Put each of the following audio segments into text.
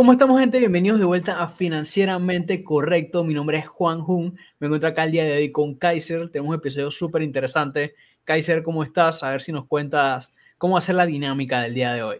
¿Cómo estamos, gente? Bienvenidos de vuelta a Financieramente Correcto. Mi nombre es Juan Jun. Me encuentro acá el día de hoy con Kaiser. Tenemos un episodio súper interesante. Kaiser, ¿cómo estás? A ver si nos cuentas cómo hacer la dinámica del día de hoy.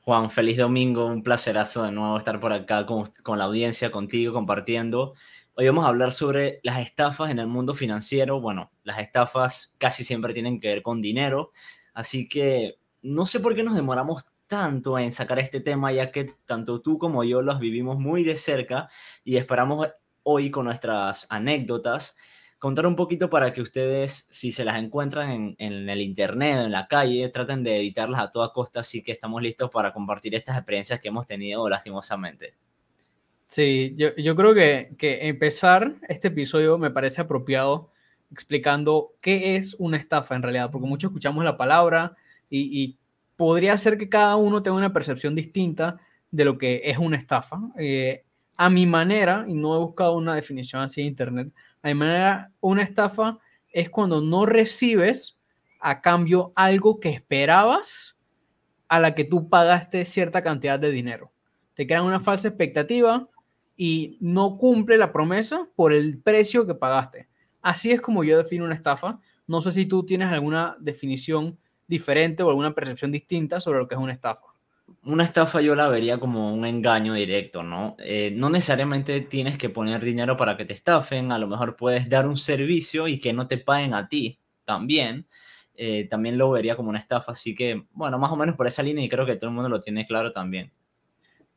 Juan, feliz domingo. Un placerazo de nuevo estar por acá con, con la audiencia, contigo, compartiendo. Hoy vamos a hablar sobre las estafas en el mundo financiero. Bueno, las estafas casi siempre tienen que ver con dinero. Así que no sé por qué nos demoramos tanto en sacar este tema, ya que tanto tú como yo los vivimos muy de cerca y esperamos hoy con nuestras anécdotas contar un poquito para que ustedes, si se las encuentran en, en, el internet, en la calle, traten de evitarlas a toda costa, así que estamos listos para compartir estas experiencias que hemos tenido lastimosamente. Sí, yo, yo creo que, que empezar este episodio me parece apropiado explicando qué es una estafa en realidad, porque muchos escuchamos la palabra y, y podría ser que cada uno tenga una percepción distinta de lo que es una estafa. Eh, a mi manera, y no he buscado una definición así en internet, a mi manera, una estafa es cuando no recibes a cambio algo que esperabas a la que tú pagaste cierta cantidad de dinero. Te crean una falsa expectativa y no cumple la promesa por el precio que pagaste. Así es como yo defino una estafa. No sé si tú tienes alguna definición diferente o alguna percepción distinta sobre lo que es una estafa. Una estafa yo la vería como un engaño directo, ¿no? Eh, no necesariamente tienes que poner dinero para que te estafen, a lo mejor puedes dar un servicio y que no te paguen a ti también. Eh, también lo vería como una estafa, así que, bueno, más o menos por esa línea y creo que todo el mundo lo tiene claro también.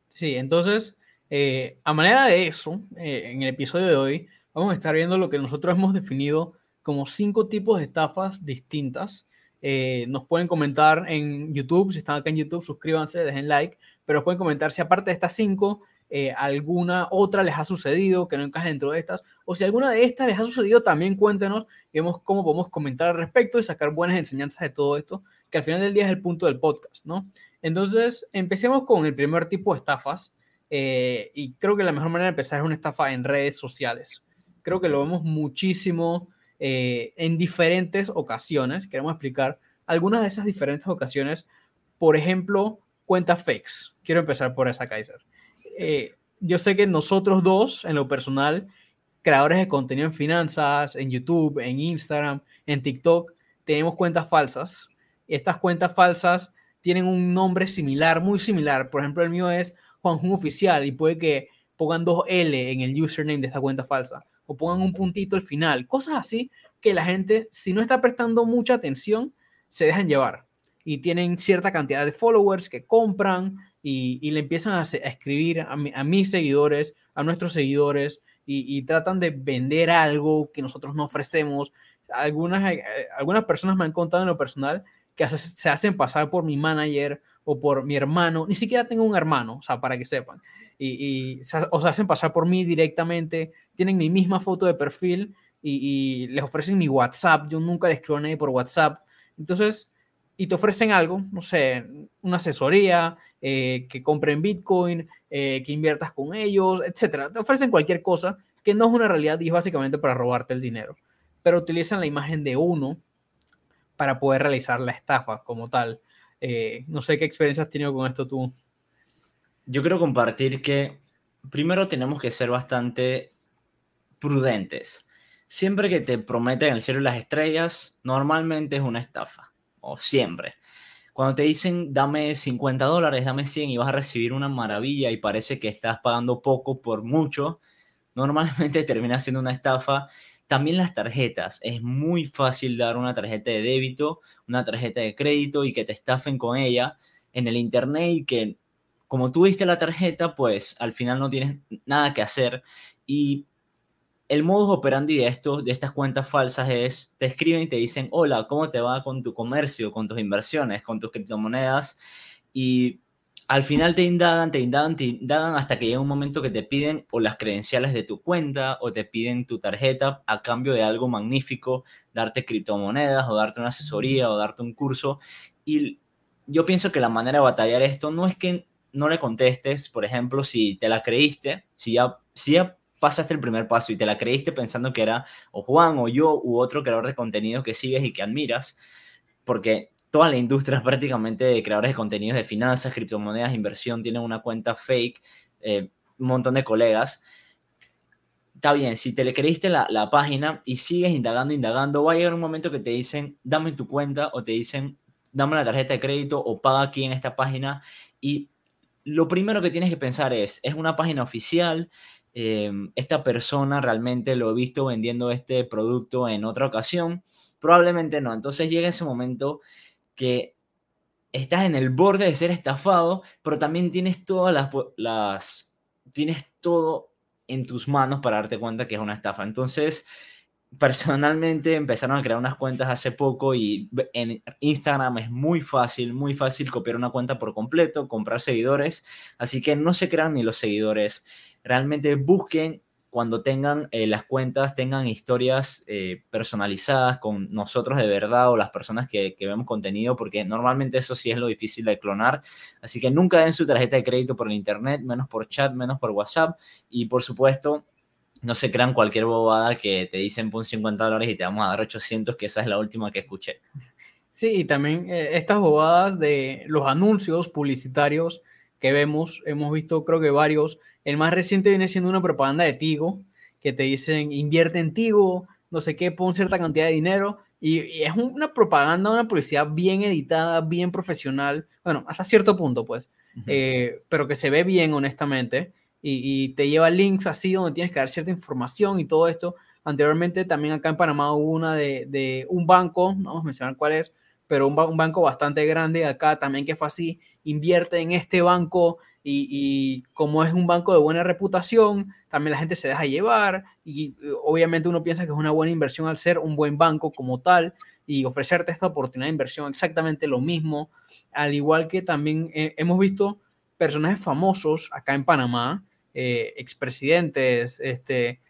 Sí, entonces, eh, a manera de eso, en el episodio de hoy, vamos a estar viendo lo que nosotros hemos definido como cinco tipos de estafas distintas eh, nos pueden comentar en YouTube, si están acá en YouTube, suscríbanse, dejen like, pero pueden comentar si aparte de estas cinco, eh, alguna otra les ha sucedido que no encaje dentro de estas, o si alguna de estas les ha sucedido, también cuéntenos vemos cómo podemos comentar al respecto y sacar buenas enseñanzas de todo esto, que al final del día es el punto del podcast, ¿no? Entonces, empecemos con el primer tipo de estafas, eh, y creo que la mejor manera de empezar es una estafa en redes sociales. Creo que lo vemos muchísimo eh, en diferentes ocasiones. Queremos explicar algunas de esas diferentes ocasiones. Por ejemplo, cuentas fakes. Quiero empezar por esa, Kaiser. Eh, yo sé que nosotros dos, en lo personal, creadores de contenido en finanzas, en YouTube, en Instagram, en TikTok, tenemos cuentas falsas. Estas cuentas falsas tienen un nombre similar, muy similar. Por ejemplo, el mío es Juanjun Oficial y puede que pongan dos L en el username de esta cuenta falsa o pongan un puntito al final, cosas así que la gente, si no está prestando mucha atención, se dejan llevar. Y tienen cierta cantidad de followers que compran y, le empiezan a, escribir a, mis seguidores, a nuestros seguidores y, tratan de vender algo que nosotros no ofrecemos. Algunas, eh, algunas personas me han contado en lo personal que se hacen pasar por mi manager o por mi hermano, ni siquiera tengo un hermano, o sea, para que sepan y, se hacen pasar por mí directamente, tienen mi misma foto de perfil y, les ofrecen mi WhatsApp, yo nunca les escribo a nadie por WhatsApp, entonces, y te ofrecen algo, no sé, una asesoría, eh, que compren Bitcoin, eh, que inviertas con ellos, etcétera, te ofrecen cualquier cosa que no es una realidad y es básicamente para robarte el dinero, pero utilizan la imagen de uno para poder realizar la estafa como tal. Eh, no sé qué experiencia has tenido con esto tú yo quiero compartir que primero tenemos que ser bastante prudentes. Siempre que te prometen el cielo y las estrellas, normalmente es una estafa, o siempre. Cuando te dicen dame 50 dólares, dame 100 y vas a recibir una maravilla y parece que estás pagando poco por mucho, normalmente termina siendo una estafa. También las tarjetas. Es muy fácil dar una tarjeta de débito, una tarjeta de crédito y que te estafen con ella en el internet y que como tú diste la tarjeta, pues al final no tienes nada que hacer. Y el modus operandi de, esto, de estas cuentas falsas es, te escriben y te dicen, hola, ¿cómo te va con tu comercio, con tus inversiones, con tus criptomonedas? Y al final te indagan, te indagan, te indagan hasta que llega un momento que te piden o las credenciales de tu cuenta o te piden tu tarjeta a cambio de algo magnífico, darte criptomonedas o darte una asesoría o darte un curso. Y yo pienso que la manera de batallar esto no es que no le contestes, por ejemplo, si te la creíste, si ya, si ya pasaste el primer paso y te la creíste pensando que era o Juan o yo u otro creador de contenido que sigues y que admiras, porque toda la industria prácticamente de creadores de contenidos de finanzas, criptomonedas, inversión, tienen una cuenta fake, eh, un montón de colegas. Está bien, si te le creíste la, la, página y sigues indagando, indagando, va a llegar un momento que te dicen, dame tu cuenta o te dicen, dame la tarjeta de crédito o paga aquí en esta página. Y lo primero que tienes que pensar es, ¿es una página oficial? Em, esta persona realmente lo he visto vendiendo este producto en otra ocasión. Probablemente no. Entonces llega ese momento que estás en el borde de ser estafado, pero también tienes todas las tienes todo en tus manos para darte cuenta que es una estafa. Entonces, personalmente empezaron a crear unas cuentas hace poco y en Instagram es muy fácil, muy fácil copiar una cuenta por completo, comprar seguidores, así que no se crean ni los seguidores. Realmente busquen cuando tengan eh, las cuentas, tengan historias eh, personalizadas con nosotros de verdad o las personas que, que, vemos contenido, porque normalmente eso sí es lo difícil de clonar. Así que nunca den su tarjeta de crédito por el internet, menos por chat, menos por WhatsApp. Y por supuesto, no se crean cualquier bobada que te dicen pon 50 dólares y te vamos a dar 800, que esa es la última que escuché. Sí, y también eh, estas bobadas de los anuncios publicitarios que vemos, hemos visto creo que varios. El más reciente viene siendo una propaganda de Tigo, que te dicen invierte en Tigo, no sé qué, pon cierta cantidad de dinero. Y, es una propaganda, una publicidad bien editada, bien profesional, bueno, hasta cierto punto, pues, eh, pero que se ve bien, honestamente y, te lleva links así donde tienes que dar cierta información y todo esto. Anteriormente también acá en Panamá hubo una de, de un banco, no vamos a mencionar cuál es, pero un, banco bastante grande acá también que fue así, invierte en este banco y, como es un banco de buena reputación, también la gente se deja llevar y obviamente uno piensa que es una buena inversión al ser un buen banco como tal y ofrecerte esta oportunidad de inversión exactamente lo mismo, al igual que también hemos visto personajes famosos acá en Panamá eh, expresidentes, este,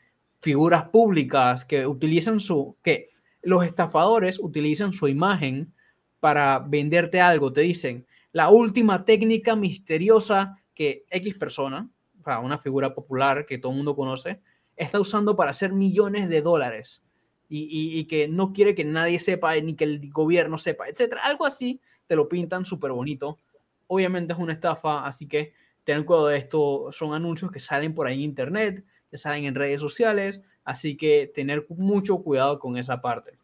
figuras públicas que utilizan su, que los estafadores utilizan su imagen para venderte algo. Te dicen, la última técnica misteriosa que X persona, o sea, una figura popular que todo el mundo conoce, está usando para hacer millones de dólares y, y, que no quiere que nadie sepa ni que el gobierno sepa, etcétera. Algo así te lo pintan súper bonito. Obviamente es una estafa, así que tener cuidado de esto, son anuncios que salen por ahí en internet, que salen en redes sociales, así que tener mucho cuidado con esa parte.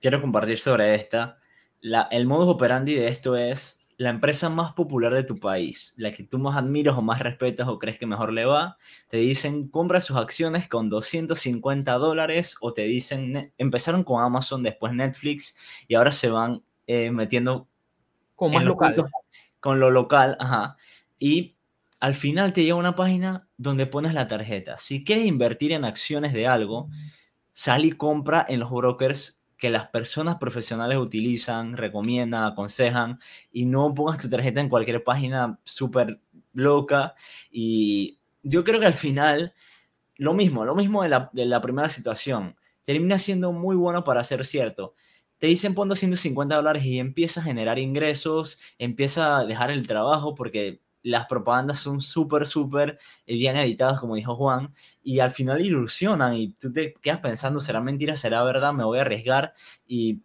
Quiero compartir sobre esta. La, el modus operandi de esto es la empresa más popular de tu país, la que tú más admiras o más respetas o crees que mejor le va, te dicen compra sus acciones con 250 dólares o te dicen, empezaron con Amazon, después Netflix y ahora se van eh, metiendo con más local. con lo local, ajá. Y al final te llega una página donde pones la tarjeta. Si quieres invertir en acciones de algo, sal y compra en los brokers que las personas profesionales utilizan, recomiendan, aconsejan y no pongas tu tarjeta en cualquier página súper loca. Y yo creo que al final, lo mismo, lo mismo de la, de la primera situación, termina siendo muy bueno para ser cierto te dicen pon 250 dólares y empieza a generar ingresos, empieza a dejar el trabajo porque las propagandas son súper, súper eh, bien editadas, como dijo Juan, y al final ilusionan y tú te quedas pensando, ¿será mentira? ¿Será verdad? ¿Me voy a arriesgar? Y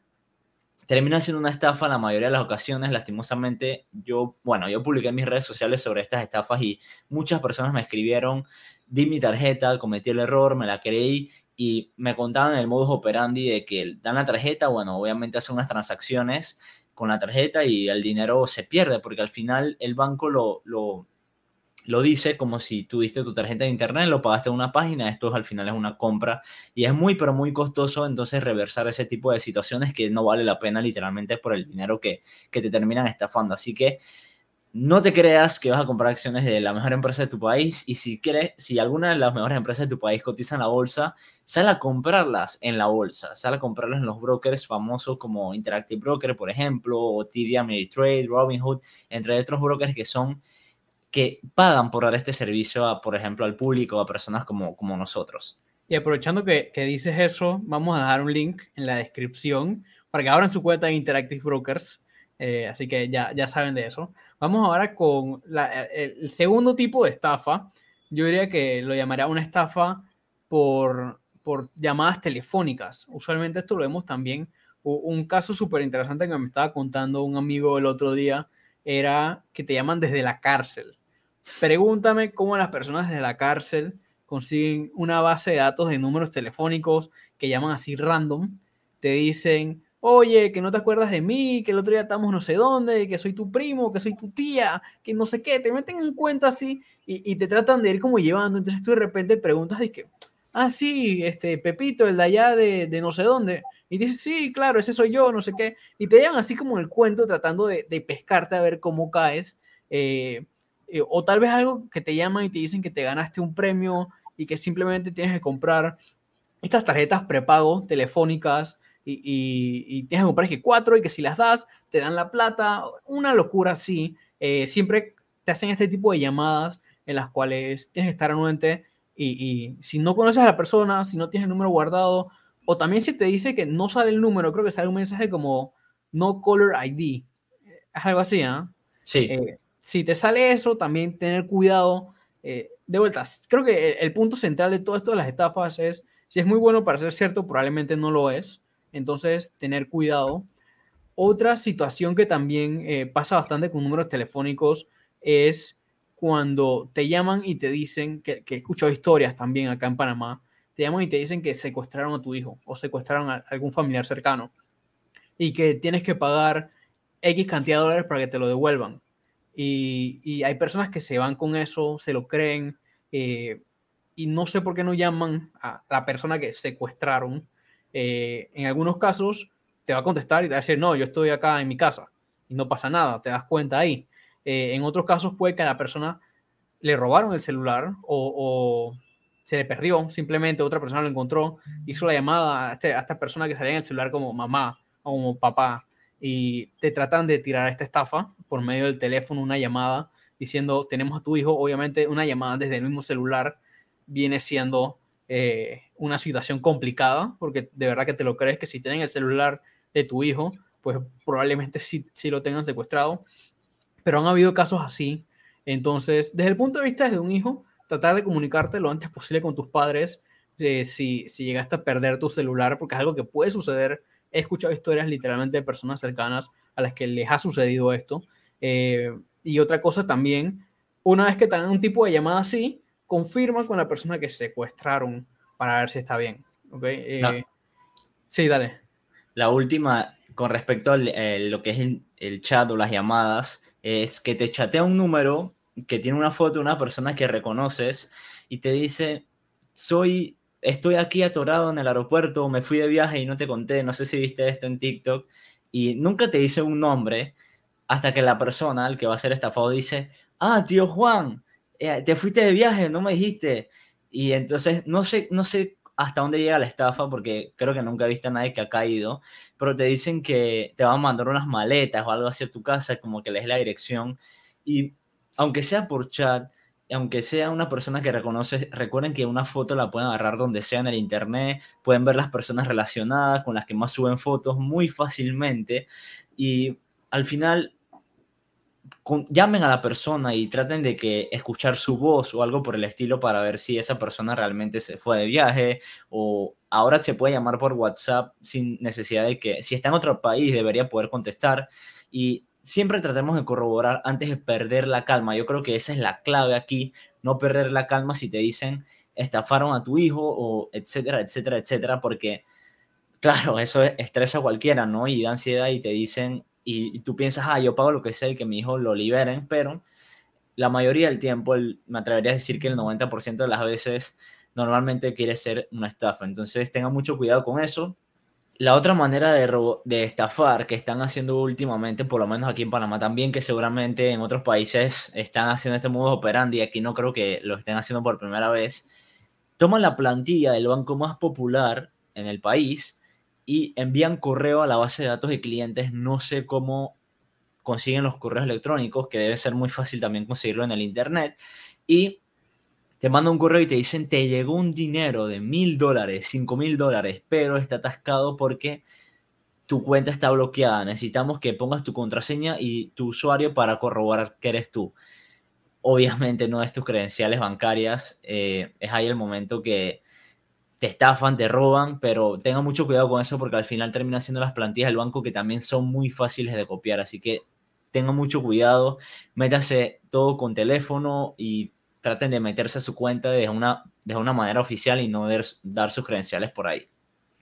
termina siendo una estafa la mayoría de las ocasiones. Lastimosamente, yo, bueno, yo publiqué en mis redes sociales sobre estas estafas y muchas personas me escribieron, di mi tarjeta, cometí el error, me la creí y me contaban el modus operandi de que dan la tarjeta, bueno, obviamente hacen unas transacciones con la tarjeta y el dinero se pierde, porque al final el banco lo, lo, lo dice como si tú diste tu tarjeta de internet, lo pagaste en una página, esto al final es una compra y es muy, pero muy costoso entonces reversar ese tipo de situaciones que no vale la pena literalmente por el dinero que, que te terminan estafando. Así que no te creas que vas a comprar acciones de la mejor empresa de tu país y si quieres, si alguna de las mejores empresas de tu país cotiza en la bolsa, sal a comprarlas en la bolsa, sal a comprarlas en los brokers famosos como Interactive Broker, por ejemplo, o TD Ameritrade, Robinhood, entre otros brokers que son que pagan por dar este servicio, a, por ejemplo, al público, a personas como, como nosotros. Y aprovechando que, que dices eso, vamos a dejar un link en la descripción para que abran su cuenta en Interactive Brokers eh, así que ya, ya saben de eso. Vamos ahora con el, segundo tipo de estafa. Yo diría que lo llamaría una estafa por, por llamadas telefónicas. Usualmente esto lo vemos también Un caso súper interesante que me estaba contando un amigo el otro día era que te llaman desde la cárcel. Pregúntame cómo las personas desde la cárcel consiguen una base de datos de números telefónicos que llaman así random. Te dicen, oye, que no te acuerdas de mí, que el otro día estamos no sé dónde, que soy tu primo, que soy tu tía, que no sé qué. Te meten en cuenta así y, te tratan de ir como llevando. Entonces tú de repente preguntas de que, ah, sí, este Pepito, el de allá de, de no sé dónde. Y dices, sí, claro, ese soy yo, no sé qué. Y te llevan así como el cuento tratando de, pescarte a ver cómo caes. Eh, eh, o tal vez algo que te llaman y te dicen que te ganaste un premio y que simplemente tienes que comprar estas tarjetas prepago telefónicas y, tienes que comprar que cuatro y que si las das te dan la plata. Una locura así. Eh, siempre te hacen este tipo de llamadas en las cuales tienes que estar anuente y, y si no conoces a la persona, si no tienes el número guardado, o también si te dice que no sale el número, creo que sale un mensaje como no caller ID. Es algo así, ¿ah? Sí. Eh, si te sale eso, también tener cuidado. Eh, de vuelta, creo que el, punto central de todo esto de las estafas es, si es muy bueno para ser cierto, probablemente no lo es. Entonces, tener cuidado. Otra situación que también eh, pasa bastante con números telefónicos es cuando te llaman y te dicen, que, que he escuchado historias también acá en Panamá, te llaman y te dicen que secuestraron a tu hijo o secuestraron a algún familiar cercano y que tienes que pagar X cantidad de dólares para que te lo devuelvan. Y, hay personas que se van con eso, se lo creen, eh, y no sé por qué no llaman a la persona que secuestraron. Eh, en algunos casos te va a contestar y te va a decir, no, yo estoy acá en mi casa y no pasa nada, te das cuenta ahí. Eh, en otros casos puede que a la persona le robaron el celular o se le perdió, simplemente otra persona lo encontró, hizo la llamada a, este, a esta persona que salía en el celular como mamá o como papá y te tratan de tirar esta estafa por medio del teléfono, una llamada diciendo tenemos a tu hijo, obviamente una llamada desde el mismo celular viene siendo eh, una situación complicada, porque de verdad que te lo crees que si tienen el celular de tu hijo, pues probablemente sí, sí lo tengan secuestrado, pero han habido casos así. Entonces, desde el punto de vista de un hijo, tratar de comunicarte lo antes posible con tus padres eh, si, si llegaste a perder tu celular, porque es algo que puede suceder. He escuchado historias literalmente de personas cercanas a las que les ha sucedido esto. Eh, y otra cosa también, una vez que tengan un tipo de llamada así, confirma con la persona que secuestraron para ver si está bien. ¿okay? Eh, sí, dale. La última, con respecto a lo que es el, el, chat o las llamadas, es que te chatea un número que tiene una foto de una persona que reconoces y te dice, soy, estoy aquí atorado en el aeropuerto, me fui de viaje y no te conté, no sé si viste esto en TikTok, y nunca te dice un nombre hasta que la persona, el que va a ser estafado, dice, ah, tío Juan, eh, te fuiste de viaje, no me dijiste. Y entonces no sé, no sé hasta dónde llega la estafa, porque creo que nunca he visto a nadie que ha caído, pero te dicen que te van a mandar unas maletas o algo hacia tu casa, como que les la dirección. Y aunque sea por chat, aunque sea una persona que reconoce, recuerden que una foto la pueden agarrar donde sea en el internet, pueden ver las personas relacionadas con las que más suben fotos muy fácilmente y al final llamen a la persona y traten de que escuchar su voz o algo por el estilo para ver si esa persona realmente se fue de viaje o ahora se puede llamar por WhatsApp sin necesidad de que si está en otro país debería poder contestar y siempre tratemos de corroborar antes de perder la calma. Yo creo que esa es la clave aquí, no perder la calma si te dicen estafaron a tu hijo o etcétera, etcétera, etcétera, porque claro, eso estresa a cualquiera, ¿no? Y da ansiedad y te dicen, y, tú piensas, ah, yo pago lo que sea y que mi hijo lo liberen, pero la mayoría del tiempo, me atrevería a decir que el 90% de las veces normalmente quiere ser una estafa. Entonces tengan mucho cuidado con eso la otra manera de, de estafar que están haciendo últimamente, por lo menos aquí en Panamá también, que seguramente en otros países están haciendo este modo operandi, aquí no creo que lo estén haciendo por primera vez, toman la plantilla del banco más popular en el país y envían correo a la base de datos de clientes. No sé cómo consiguen los correos electrónicos, que debe ser muy fácil también conseguirlo en el Internet. Y te mandan un correo y te dicen, te llegó un dinero de mil dólares, cinco mil dólares, pero está atascado porque tu cuenta está bloqueada. Necesitamos que pongas tu contraseña y tu usuario para corroborar que eres tú. Obviamente no es tus credenciales bancarias. Eh, es ahí el momento que te estafan, te roban, pero tenga mucho cuidado con eso porque al final terminan siendo las plantillas del banco que también son muy fáciles de copiar, así que tenga mucho cuidado, métase todo con teléfono y traten de meterse a su cuenta de una, de una manera oficial y no dar sus credenciales por ahí.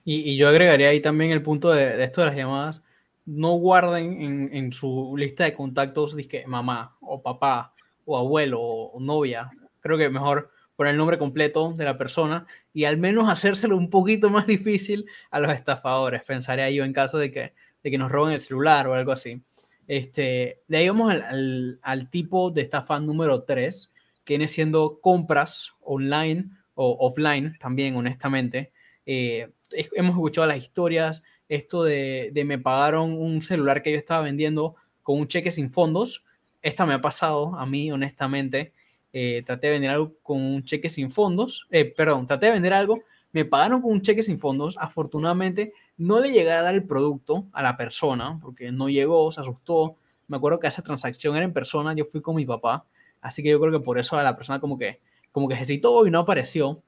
Y, yo agregaría ahí también el punto de, esto de las llamadas. No guarden en, su lista de contactos que mamá o papá o abuelo o novia. Creo que mejor poner el nombre completo de la persona y al menos hacérselo un poquito más difícil a los estafadores. Pensaría yo en caso de que, de que nos roben el celular o algo así. Este, de ahí vamos al, al, tipo de estafa número 3, que viene siendo compras online o offline también, honestamente. Eh, hemos escuchado las historias, esto de, de, me pagaron un celular que yo estaba vendiendo con un cheque sin fondos. Esta me ha pasado a mí, honestamente. Eh, traté de vender algo con un cheque sin fondos. Eh, perdón, traté de vender algo, me pagaron con un cheque sin fondos. Afortunadamente, no le llegué a dar el producto a la persona porque no llegó, se asustó. Me acuerdo que esa transacción era en persona, yo fui con mi papá. Así que yo creo que por eso a la persona como que, como que hesitó y no apareció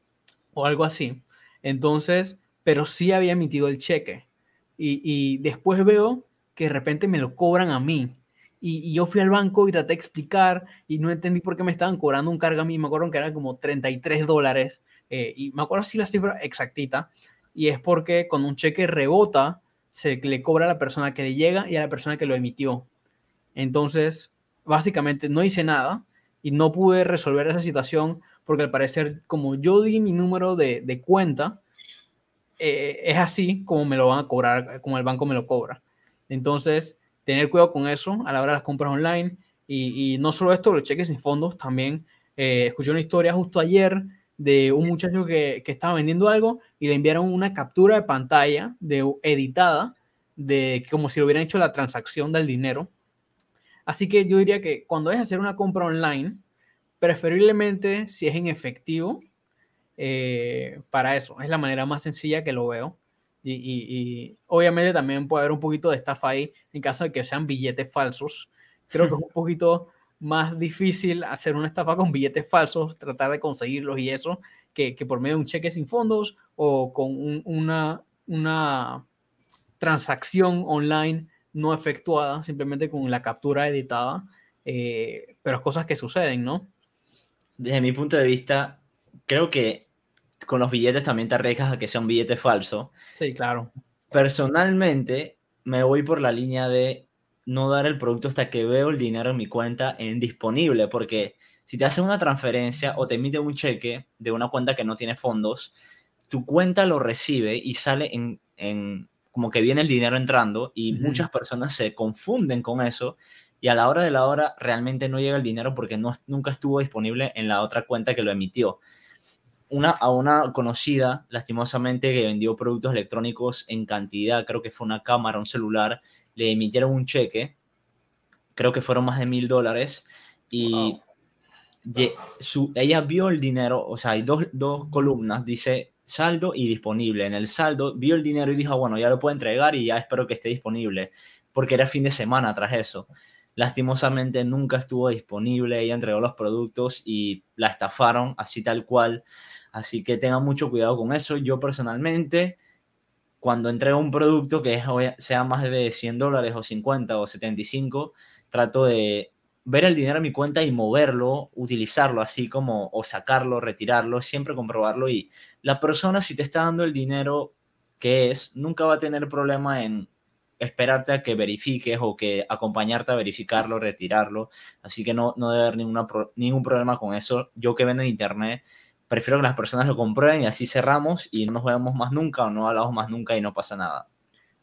o algo así. Entonces, pero sí había emitido el cheque. Y, y después veo que de repente me lo cobran a mí. Y, yo fui al banco y traté de explicar y no entendí por qué me estaban cobrando un cargo a mí. Me acuerdo que era como 33 dólares. Eh, y me acuerdo así la cifra exactita. Y es porque cuando un cheque rebota, se le cobra a la persona que le llega y a la persona que lo emitió. Entonces, básicamente no hice nada y no pude resolver esa situación porque al parecer, como yo di mi número de, de cuenta, eh, es así como me lo van a cobrar, como el banco me lo cobra. Entonces, tener cuidado con eso a la hora de las compras online. Y, no solo esto, los cheques sin fondos, también eh, escuché una historia justo ayer de un muchacho que, estaba vendiendo algo y le enviaron una captura de pantalla de, editada de como si lo hubieran hecho la transacción del dinero. Así que yo diría que cuando es hacer una compra online, preferiblemente si es en efectivo, eh, para eso. Es la manera más sencilla que lo veo. Y, obviamente también puede haber un poquito de estafa ahí en caso de que sean billetes falsos. Creo que es un poquito más difícil hacer una estafa con billetes falsos, tratar de conseguirlos y eso, que, que por medio de un cheque sin fondos o con una, una transacción online no efectuada, simplemente con la captura editada, eh, pero cosas que suceden, ¿no? Desde mi punto de vista, creo que con los billetes también te arriesgas a que sea un billete falso. Sí, claro. Personalmente, me voy por la línea de no dar el producto hasta que veo el dinero en mi cuenta en disponible, porque si te hacen una transferencia o te emite un cheque de una cuenta que no tiene fondos, tu cuenta lo recibe y sale en, en como que viene el dinero entrando y muchas personas se confunden con eso y a la hora de la hora realmente no llega el dinero porque no, nunca estuvo disponible en la otra cuenta que lo emitió una, a una conocida, lastimosamente, que vendió productos electrónicos en cantidad, creo que fue una cámara, un celular, le emitieron un cheque, creo que fueron más de mil dólares, y su, ella vio el dinero, o sea, hay dos, dos columnas, dice saldo y disponible. En el saldo vio el dinero y dijo, bueno, ya lo puedo entregar y ya espero que esté disponible, porque era fin de semana tras eso. Lastimosamente nunca estuvo disponible, ella entregó los productos y la estafaron así tal cual. Así que tengan mucho cuidado con eso. Yo personalmente, cuando entrego un producto que sea más de 100 dólares o 50 o 75, trato de ver el dinero en mi cuenta y moverlo, utilizarlo así como o sacarlo, retirarlo, siempre comprobarlo y la persona si te está dando el dinero que es, nunca va a tener problema en esperarte a que verifiques o que acompañarte a verificarlo, retirarlo. Así que no, no debe haber ningún problema con eso. Yo que vendo en internet, prefiero que las personas lo comprueben y así cerramos y no nos vemos más nunca o no hablamos más nunca y no pasa nada.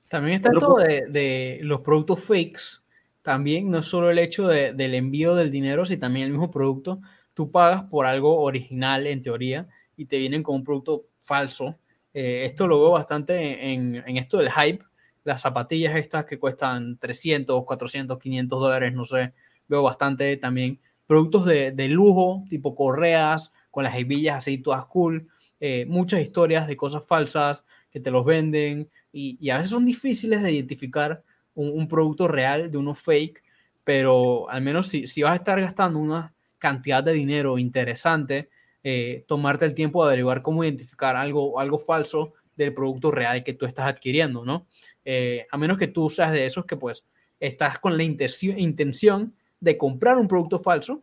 También está esto de, de, los productos fakes. También no solo el hecho de, del envío del dinero, sino también el mismo producto. Tú pagas por algo original en teoría y te vienen con un producto falso. Eh, esto lo veo bastante en, en, esto del hype. Las zapatillas estas que cuestan 300, 400, 500 dólares, no sé. Veo bastante también productos de, de lujo, tipo correas, con las hebillas así todas cool, eh, muchas historias de cosas falsas que te los venden y, a veces son difíciles de identificar un, producto real de uno fake, pero al menos si, si, vas a estar gastando una cantidad de dinero interesante, eh, tomarte el tiempo de averiguar cómo identificar algo, algo falso del producto real que tú estás adquiriendo, ¿no? Eh, a menos que tú seas de esos que pues estás con la intención de comprar un producto falso,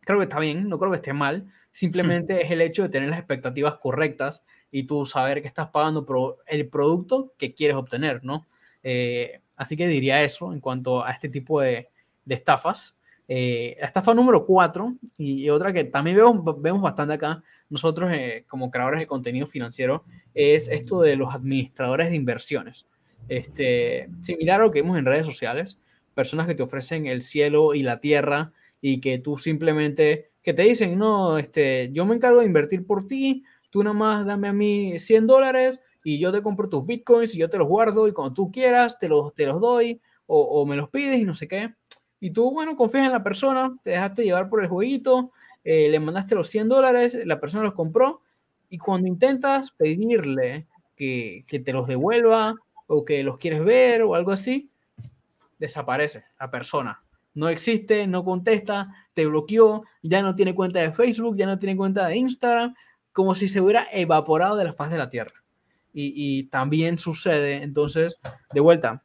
creo que está bien, no creo que esté mal, simplemente es el hecho de tener las expectativas correctas y tú saber que estás pagando el producto que quieres obtener, ¿no? Eh, así que diría eso en cuanto a este tipo de, de estafas. Eh, la estafa número cuatro, y, otra que también vemos, vemos bastante acá, nosotros eh, como creadores de contenido financiero, es esto de los administradores de inversiones. Este, similar a lo que vemos en redes sociales, personas que te ofrecen el cielo y la tierra y que tú simplemente, que te dicen, no, este, yo me encargo de invertir por ti, tú nada más dame a mí 100 dólares y yo te compro tus bitcoins y yo te los guardo y cuando tú quieras te los, te los doy o, me los pides y no sé qué. Y tú, bueno, confías en la persona, te dejaste llevar por el jueguito, eh, le mandaste los 100 dólares, la persona los compró, y cuando intentas pedirle que, que, te los devuelva o que los quieres ver o algo así, desaparece la persona. No existe, no contesta, te bloqueó, ya no tiene cuenta de Facebook, ya no tiene cuenta de Instagram, como si se hubiera evaporado de la faz de la Tierra. Y, también sucede, entonces, de vuelta,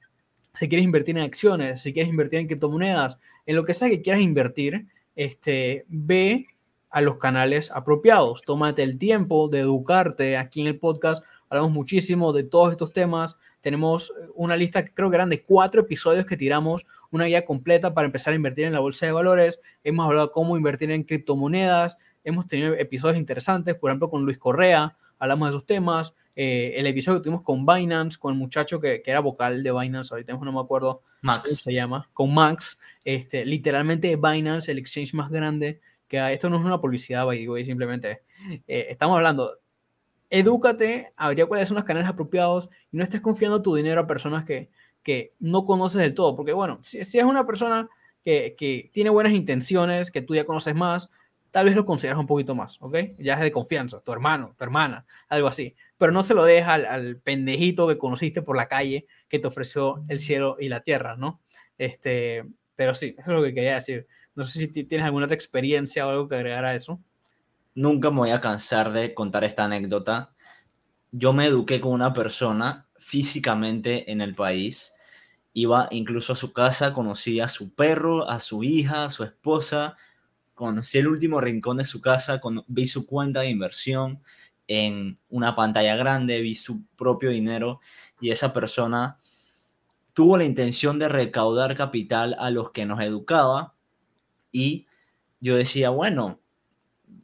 si quieres invertir en acciones, si quieres invertir en criptomonedas, en lo que sea que quieras invertir, este, ve a los canales apropiados. Tómate el tiempo de educarte. Aquí en el podcast hablamos muchísimo de todos estos temas. Tenemos una lista, creo que eran de cuatro episodios que tiramos, una guía completa para empezar a invertir en la bolsa de valores. Hemos hablado cómo invertir en criptomonedas. Hemos tenido episodios interesantes, por ejemplo, con Luis Correa. Hablamos de esos temas. Eh, el episodio que tuvimos con Binance, con el muchacho que, que, era vocal de Binance, ahorita no me acuerdo Max. cómo se llama, con Max, este, literalmente Binance, el exchange más grande que. Esto no es una publicidad, digo, simplemente eh, estamos hablando, edúcate, habría cuáles son los canales apropiados y no estés confiando tu dinero a personas que, que no conoces del todo, porque bueno, si, es una persona que, que tiene buenas intenciones, que tú ya conoces más, tal vez lo consideras un poquito más, ¿ok? Ya es de confianza, tu hermano, tu hermana, algo así. Pero no se lo deja al, al, pendejito que conociste por la calle que te ofreció el cielo y la tierra, ¿no? Este, pero sí, eso es lo que quería decir. No sé si tienes alguna experiencia o algo que agregar a eso. Nunca me voy a cansar de contar esta anécdota. Yo me eduqué con una persona físicamente en el país. Iba incluso a su casa, conocí a su perro, a su hija, a su esposa, conocí el último rincón de su casa, con, vi su cuenta de inversión en una pantalla grande, vi su propio dinero y esa persona tuvo la intención de recaudar capital a los que nos educaba y yo decía, bueno,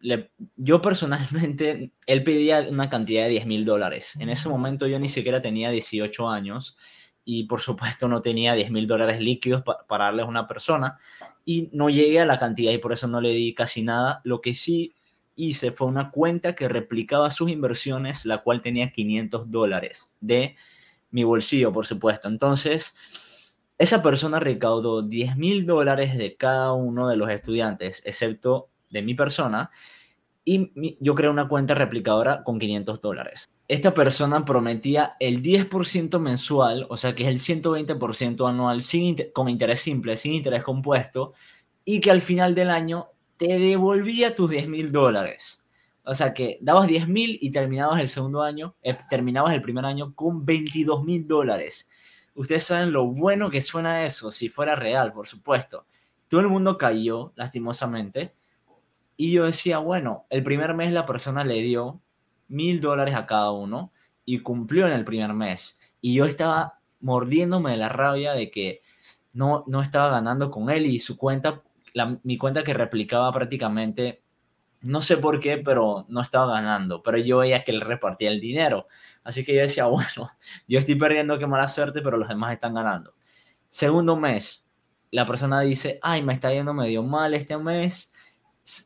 le, yo personalmente, él pedía una cantidad de 10 mil dólares. En ese momento yo ni siquiera tenía 18 años y por supuesto no tenía 10 mil dólares líquidos pa para darles a una persona y no llegué a la cantidad y por eso no le di casi nada. Lo que sí hice fue una cuenta que replicaba sus inversiones, la cual tenía 500 dólares de mi bolsillo, por supuesto. Entonces, esa persona recaudó 10 mil dólares de cada uno de los estudiantes, excepto de mi persona, y yo creé una cuenta replicadora con 500 dólares. Esta persona prometía el 10% mensual, o sea que es el 120% anual sin con interés simple, sin interés compuesto, y que al final del año te devolvía tus 10 mil dólares. O sea que dabas 10 mil y terminabas el segundo año, eh, terminabas el primer año con 22 mil dólares. Ustedes saben lo bueno que suena eso, si fuera real, por supuesto. Todo el mundo cayó, lastimosamente, y yo decía, bueno, el primer mes la persona le dio mil dólares a cada uno y cumplió en el primer mes. Y yo estaba mordiéndome de la rabia de que no, no estaba ganando con él y su cuenta, la, mi cuenta que replicaba prácticamente, no sé por qué, pero no estaba ganando. Pero yo veía que él repartía el dinero. Así que yo decía, bueno, yo estoy perdiendo, qué mala suerte, pero los demás están ganando. Segundo mes, la persona dice, ay, me está yendo medio mal este mes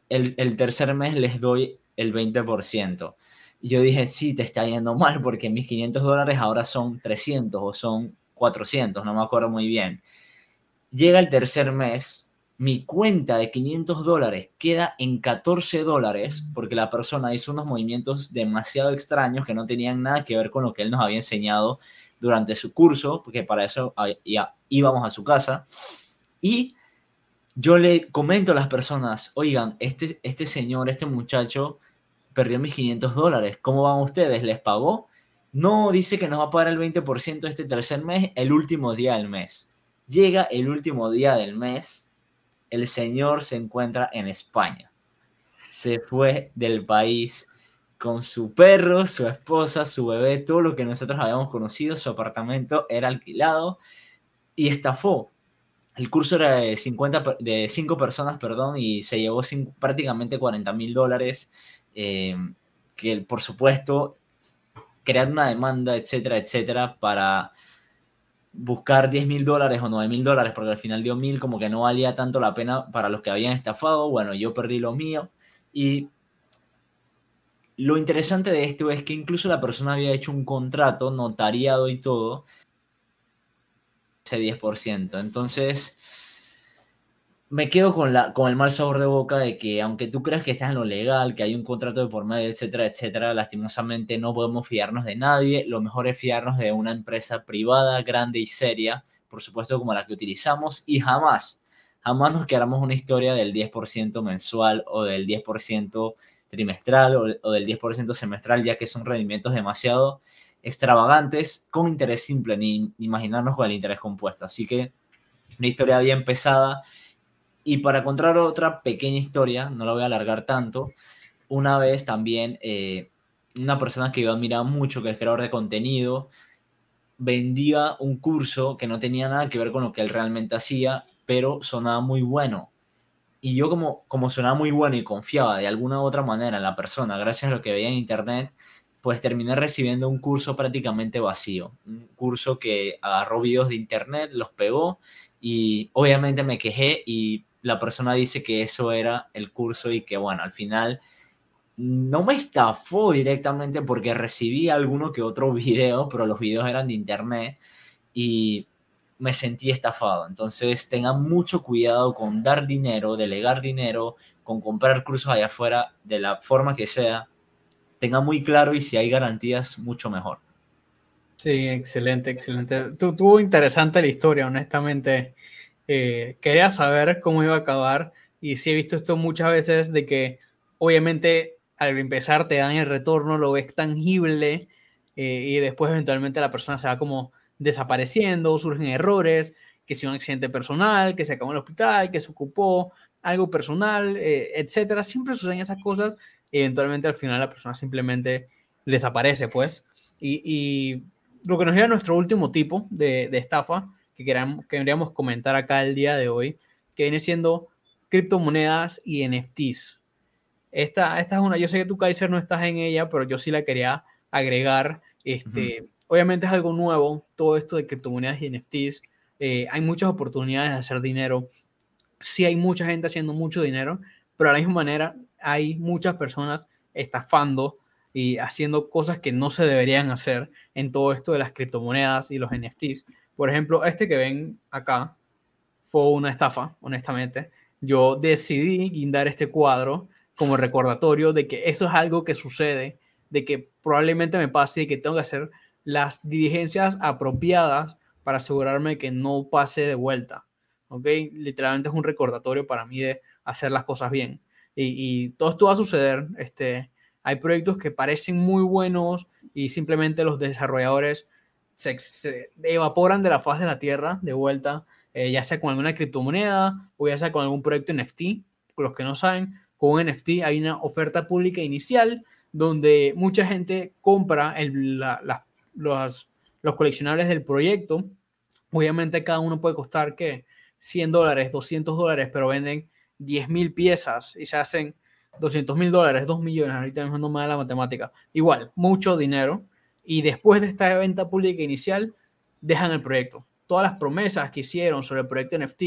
el, el tercer mes les doy el 20%. Y yo dije, sí, te está yendo mal porque mis 500 dólares ahora son 300 o son 400, no me acuerdo muy bien. Llega el tercer mes, mi cuenta de 500 dólares queda en 14 dólares porque la persona hizo unos movimientos demasiado extraños que no tenían nada que ver con lo que él nos había enseñado durante su curso, porque para eso ya íbamos a su casa. Y yo le comento a las personas, oigan, este, este señor, este muchacho, perdió mis 500 dólares. ¿Cómo van ustedes? ¿Les pagó? No, dice que nos va a pagar el 20% este tercer mes, el último día del mes. Llega el último día del mes, el señor se encuentra en España. Se fue del país con su perro, su esposa, su bebé, todo lo que nosotros habíamos conocido, su apartamento era alquilado y estafó. El curso era de, 50, de 5 personas, perdón, y se llevó prácticamente 40 mil dólares, eh, que por supuesto crear una demanda, etcétera, etcétera, para buscar 10 mil dólares o 9 mil dólares, porque al final dio mil, como que no valía tanto la pena para los que habían estafado. Bueno, yo perdí lo mío. Y lo interesante de esto es que incluso la persona había hecho un contrato notariado y todo, ese 10%. Entonces, me quedo con, la, con el mal sabor de boca de que aunque tú creas que estás en lo legal, que hay un contrato de por medio, etcétera, etcétera, lastimosamente no podemos fiarnos de nadie. Lo mejor es fiarnos de una empresa privada, grande y seria, por supuesto como la que utilizamos, y jamás, jamás nos quedamos una historia del 10% mensual o del 10% trimestral o, o del 10% semestral, ya que son rendimientos demasiado extravagantes con interés simple, ni imaginarnos con el interés compuesto. Así que una historia bien pesada y para contar otra pequeña historia, no la voy a alargar tanto, una vez también eh, una persona que yo admiraba mucho, que es creador de contenido, vendía un curso que no tenía nada que ver con lo que él realmente hacía, pero sonaba muy bueno. Y yo como, como sonaba muy bueno y confiaba de alguna u otra manera en la persona, gracias a lo que veía en internet, pues terminé recibiendo un curso prácticamente vacío. Un curso que agarró videos de internet, los pegó y obviamente me quejé y la persona dice que eso era el curso y que, bueno, al final no me estafó directamente porque recibí alguno que otro video, pero los videos eran de internet y me sentí estafado. Entonces tengan mucho cuidado con dar dinero, delegar dinero, con comprar cursos allá afuera de la forma que sea. Tengan muy claro y si hay garantías, mucho mejor. Sí, excelente, excelente. Tuvo interesante la historia, honestamente. Eh, quería saber cómo iba a acabar y sí he visto esto muchas veces de que obviamente al empezar te dan el retorno, lo ves tangible eh, y después eventualmente la persona se va como desapareciendo, surgen errores, que si un accidente personal, que se acabó en el hospital, que se ocupó algo personal, eh, etcétera. Siempre suceden esas cosas y eventualmente al final la persona simplemente desaparece, pues. Y, lo que nos lleva a nuestro último tipo de, de estafa que queríamos comentar acá el día de hoy, que viene siendo criptomonedas y NFTs. Esta, esta es una, yo sé que tú, Kaiser, no estás en ella, pero yo sí la quería agregar. Este, Obviamente es algo nuevo, todo esto de criptomonedas y NFTs. Eh, hay muchas oportunidades de hacer dinero. Sí hay mucha gente haciendo mucho dinero, pero a la misma manera hay muchas personas estafando y haciendo cosas que no se deberían hacer en todo esto de las criptomonedas y los NFTs. Por ejemplo, este que ven acá fue una estafa, honestamente. Yo decidí guindar este cuadro como recordatorio de que esto es algo que sucede, de que probablemente me pase y que tengo que hacer las diligencias apropiadas para asegurarme que no pase de vuelta. ¿Ok? Literalmente es un recordatorio para mí de hacer las cosas bien. Y, todo esto va a suceder. Este, hay proyectos que parecen muy buenos y simplemente los desarrolladores se, evaporan de la faz de la Tierra de vuelta, eh, ya sea con alguna criptomoneda o ya sea con algún proyecto NFT. Los que no saben, con un NFT hay una oferta pública inicial donde mucha gente compra el, los, los coleccionables del proyecto. Obviamente cada uno puede costar que 100 dólares, 200 dólares, pero venden 10 mil piezas y se hacen 200 mil dólares, 2 millones. Ahorita mismo no me da la matemática. Igual, mucho dinero y después de esta venta pública inicial dejan el proyecto. Todas las promesas que hicieron sobre el proyecto NFT,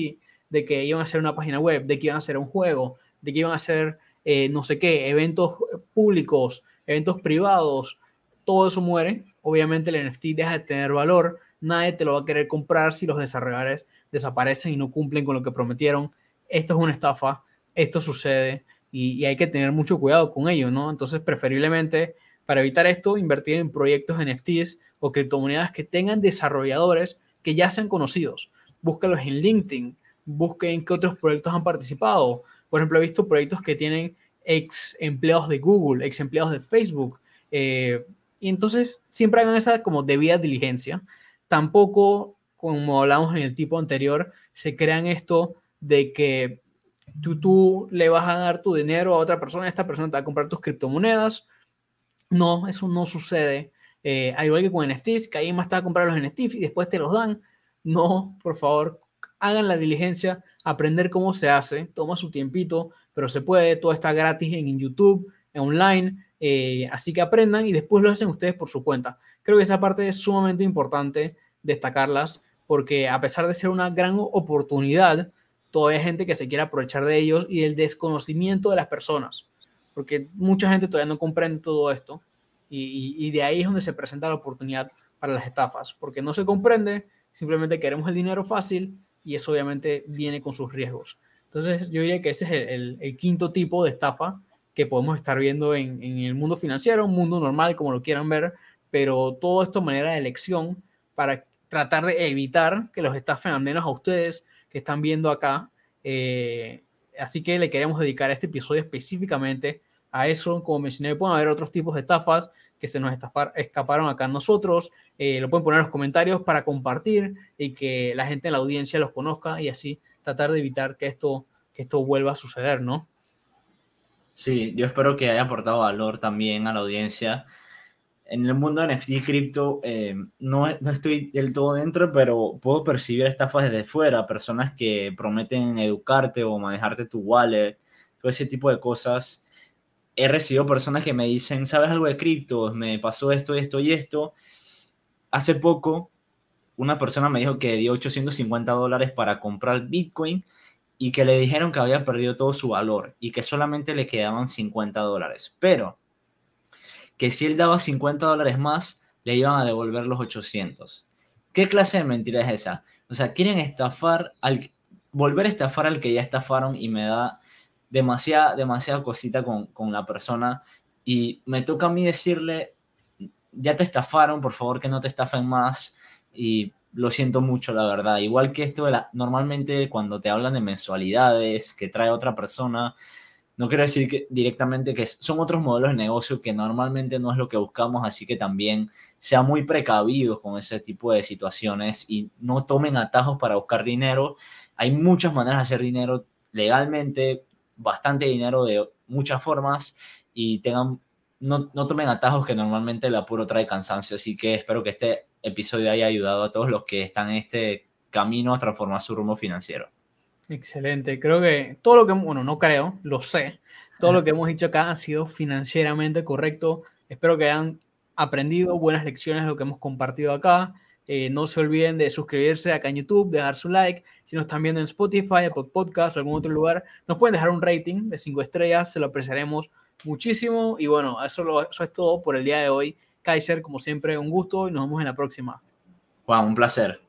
de que iban a hacer una página web, de que iban a hacer un juego, de que iban a hacer eh, no sé qué, eventos públicos, eventos privados, todo eso muere. Obviamente el NFT deja de tener valor, nadie te lo va a querer comprar si los desarrolladores desaparecen y no cumplen con lo que prometieron. Esto es una estafa, esto sucede y, hay que tener mucho cuidado con ello, ¿no? Entonces, preferiblemente para evitar esto, invertir en proyectos NFTs o criptomonedas que tengan desarrolladores que ya sean conocidos. Búscalos en LinkedIn, busquen qué otros proyectos han participado. Por ejemplo, he visto proyectos que tienen ex empleados de Google, ex empleados de Facebook. Eh, y entonces siempre hagan esa como debida diligencia. Tampoco, como hablamos en el tipo anterior, se crean esto de que tú, tú le vas a dar tu dinero a otra persona, esta persona te va a comprar tus criptomonedas. No, eso no sucede. Eh, al igual que con NFTs, que ahí más te va a comprar los NFTs y después te los dan. No, por favor, hagan la diligencia, aprender cómo se hace, toma su tiempito, pero se puede, todo está gratis en YouTube, en online, eh, así que aprendan y después lo hacen ustedes por su cuenta. Creo que esa parte es sumamente importante destacarlas, porque a pesar de ser una gran oportunidad, todavía hay gente que se quiere aprovechar de ellos y del desconocimiento de las personas, porque mucha gente todavía no comprende todo esto y, de ahí es donde se presenta la oportunidad para las estafas, porque no se comprende, simplemente queremos el dinero fácil y eso obviamente viene con sus riesgos. Entonces yo diría que ese es el, quinto tipo de estafa que podemos estar viendo en, el mundo financiero, un mundo normal como lo quieran ver, pero todo esto manera de elección para tratar de evitar que los estafen al menos a ustedes están viendo acá. Eh, así que le queremos dedicar este episodio específicamente a eso. Como mencioné, pueden haber otros tipos de estafas que se nos escaparon acá nosotros. Eh, lo pueden poner en los comentarios para compartir y que la gente en la audiencia los conozca y así tratar de evitar que esto, que esto vuelva a suceder, ¿no? Sí, yo espero que haya aportado valor también a la audiencia. En el mundo de NFT y cripto eh, no, no, estoy del todo dentro, pero puedo percibir estafas desde fuera, personas que prometen educarte o manejarte tu wallet, todo ese tipo de cosas he recibido personas que me dicen, ¿sabes algo de cripto? Me pasó esto, esto y esto. Hace poco, una persona me dijo que dio 850 dólares para comprar Bitcoin y que le dijeron que había perdido todo su valor y que solamente le quedaban 50 dólares. Pero que si él daba 50 dólares más, le iban a devolver los 800. ¿Qué clase de mentira es esa? O sea, quieren estafar al... Volver a estafar al que ya estafaron y me da demasiada, demasiada cosita con, con la persona y me toca a mí decirle, ya te estafaron, por favor que no te estafen más y lo siento mucho, la verdad. Igual que esto, de la, normalmente cuando te hablan de mensualidades que trae otra persona, no quiero decir que directamente que son otros modelos de negocio que normalmente no es lo que buscamos, así que también sean muy precavidos con ese tipo de situaciones y no tomen atajos para buscar dinero. Hay muchas maneras de hacer dinero legalmente, bastante dinero de muchas formas y tengan, no, no tomen atajos que normalmente el apuro trae cansancio. Así que espero que este episodio haya ayudado a todos los que están en este camino a transformar su rumbo financiero. Excelente. Creo que todo lo que, bueno, no creo, lo sé. Todo lo que hemos dicho acá ha sido financieramente correcto. Espero que hayan aprendido buenas lecciones de lo que hemos compartido acá. Eh, no se olviden de suscribirse acá en YouTube, dejar su like. Si nos están viendo en Spotify, Apple Podcast o algún otro lugar, nos pueden dejar un rating de 5 estrellas, se lo apreciaremos muchísimo. Y bueno, eso, eso es todo por el día de hoy. Kaiser, como siempre, un gusto y nos vemos en la próxima. Juan, un placer.